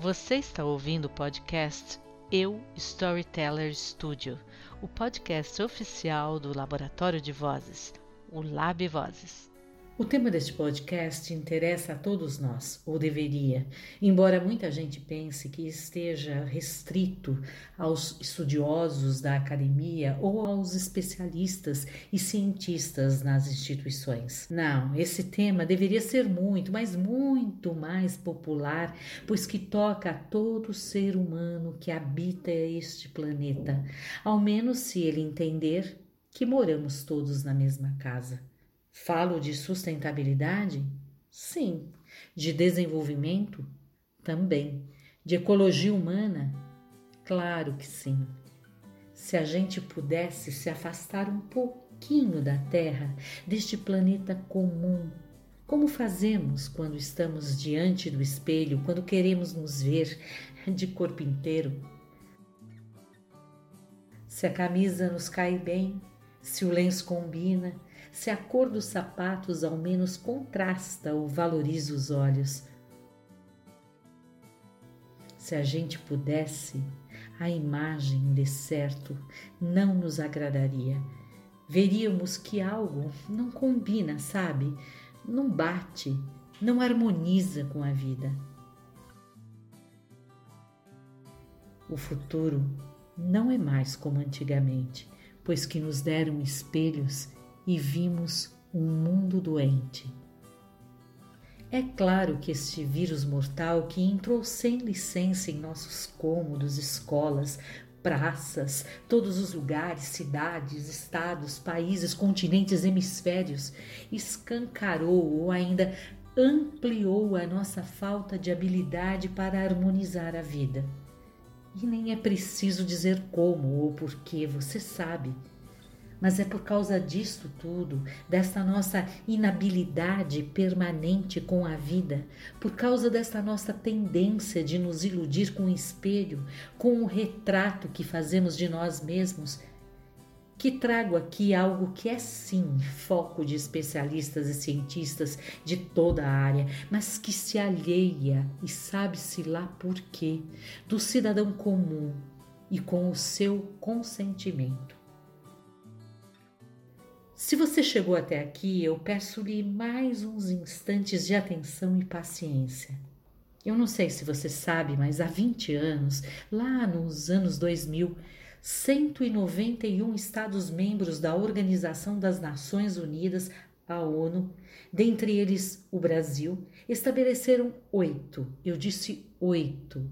Você está ouvindo o podcast Eu Storyteller Studio, o podcast oficial do Laboratório de Vozes, o Lab Vozes. O tema deste podcast interessa a todos nós, ou deveria, embora muita gente pense que esteja restrito aos estudiosos da academia ou aos especialistas e cientistas nas instituições. Não, esse tema deveria ser muito, mas muito mais popular, pois que toca a todo ser humano que habita este planeta, ao menos se ele entender que moramos todos na mesma casa. Falo de sustentabilidade? Sim. De desenvolvimento? Também. De ecologia humana? Claro que sim. Se a gente pudesse se afastar um pouquinho da Terra, deste planeta comum, como fazemos quando estamos diante do espelho, quando queremos nos ver de corpo inteiro? Se a camisa nos cai bem, se o lenço combina, se a cor dos sapatos ao menos contrasta ou valoriza os olhos. Se a gente pudesse, a imagem de certo não nos agradaria. Veríamos que algo não combina, sabe? Não bate, não harmoniza com a vida. O futuro não é mais como antigamente, pois que nos deram espelhos e vimos um mundo doente. É claro que este vírus mortal que entrou sem licença em nossos cômodos, escolas, praças, todos os lugares, cidades, estados, países, continentes, hemisférios, escancarou ou ainda ampliou a nossa falta de habilidade para harmonizar a vida. E nem é preciso dizer como ou porquê, você sabe mas é por causa disto tudo, desta nossa inabilidade permanente com a vida, por causa desta nossa tendência de nos iludir com o espelho, com o retrato que fazemos de nós mesmos, que trago aqui algo que é sim foco de especialistas e cientistas de toda a área, mas que se alheia e sabe-se lá por quê do cidadão comum e com o seu consentimento. Se você chegou até aqui, eu peço-lhe mais uns instantes de atenção e paciência. Eu não sei se você sabe, mas há 20 anos, lá nos anos 2000, 191 Estados-membros da Organização das Nações Unidas, a ONU, dentre eles o Brasil, estabeleceram oito, eu disse oito,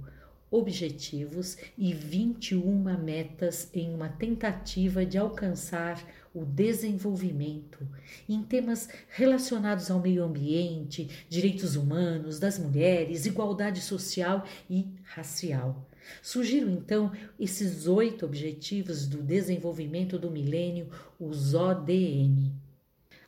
objetivos e 21 metas em uma tentativa de alcançar o desenvolvimento em temas relacionados ao meio ambiente, direitos humanos, das mulheres, igualdade social e racial. Surgiram então esses oito objetivos do desenvolvimento do milênio, os ODM.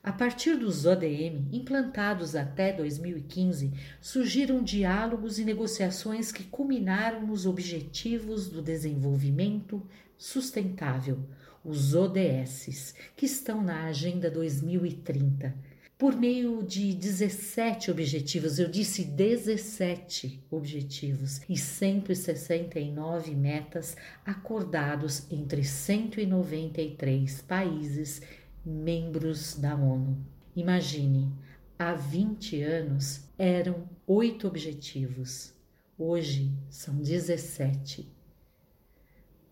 A partir dos ODM, implantados até 2015, surgiram diálogos e negociações que culminaram nos Objetivos do Desenvolvimento Sustentável, os ODS, que estão na Agenda 2030. Por meio de 17 objetivos, eu disse 17 objetivos e 169 metas acordados entre 193 países membros da ONU. Imagine, há 20 anos eram oito objetivos, hoje são 17.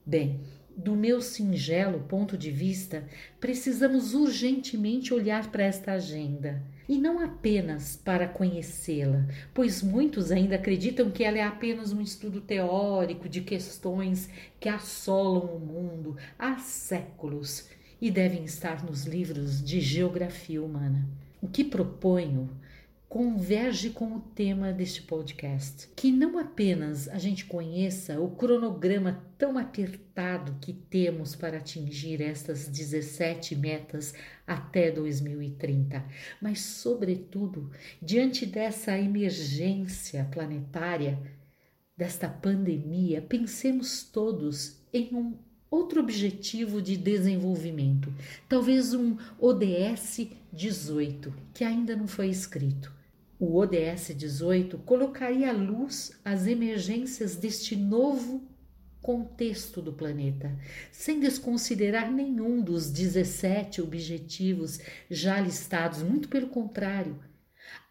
Bem, do meu singelo ponto de vista, precisamos urgentemente olhar para esta agenda. E não apenas para conhecê-la, pois muitos ainda acreditam que ela é apenas um estudo teórico de questões que assolam o mundo há séculos e devem estar nos livros de geografia humana. O que proponho converge com o tema deste podcast. Que não apenas a gente conheça o cronograma tão apertado que temos para atingir estas 17 metas até 2030, mas, sobretudo, diante dessa emergência planetária, desta pandemia, pensemos todos em um outro objetivo de desenvolvimento, talvez um ODS 18, que ainda não foi escrito O ODS 18 colocaria à luz as emergências deste novo contexto do planeta, sem desconsiderar nenhum dos 17 objetivos já listados, muito pelo contrário,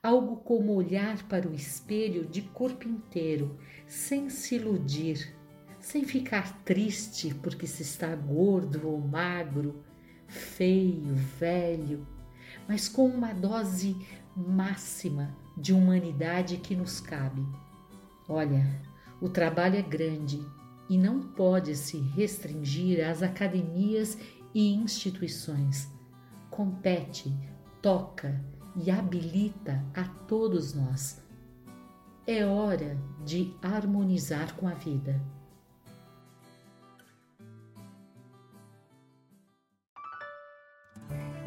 algo como olhar para o espelho de corpo inteiro, sem se iludir, sem ficar triste porque se está gordo ou magro, feio, velho, mas com uma dose máxima de humanidade que nos cabe. Olha, o trabalho é grande e não pode se restringir às academias e instituições. Compete, toca e habilita a todos nós. É hora de harmonizar com a vida.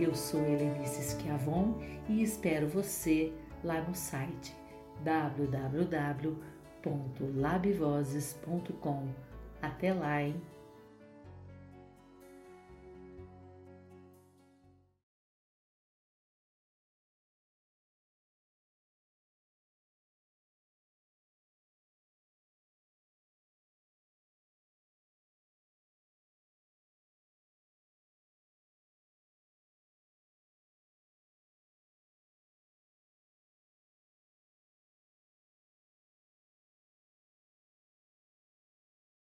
Eu sou Helenice Schiavon e espero você lá no site www.labvozes.com. Até lá, hein?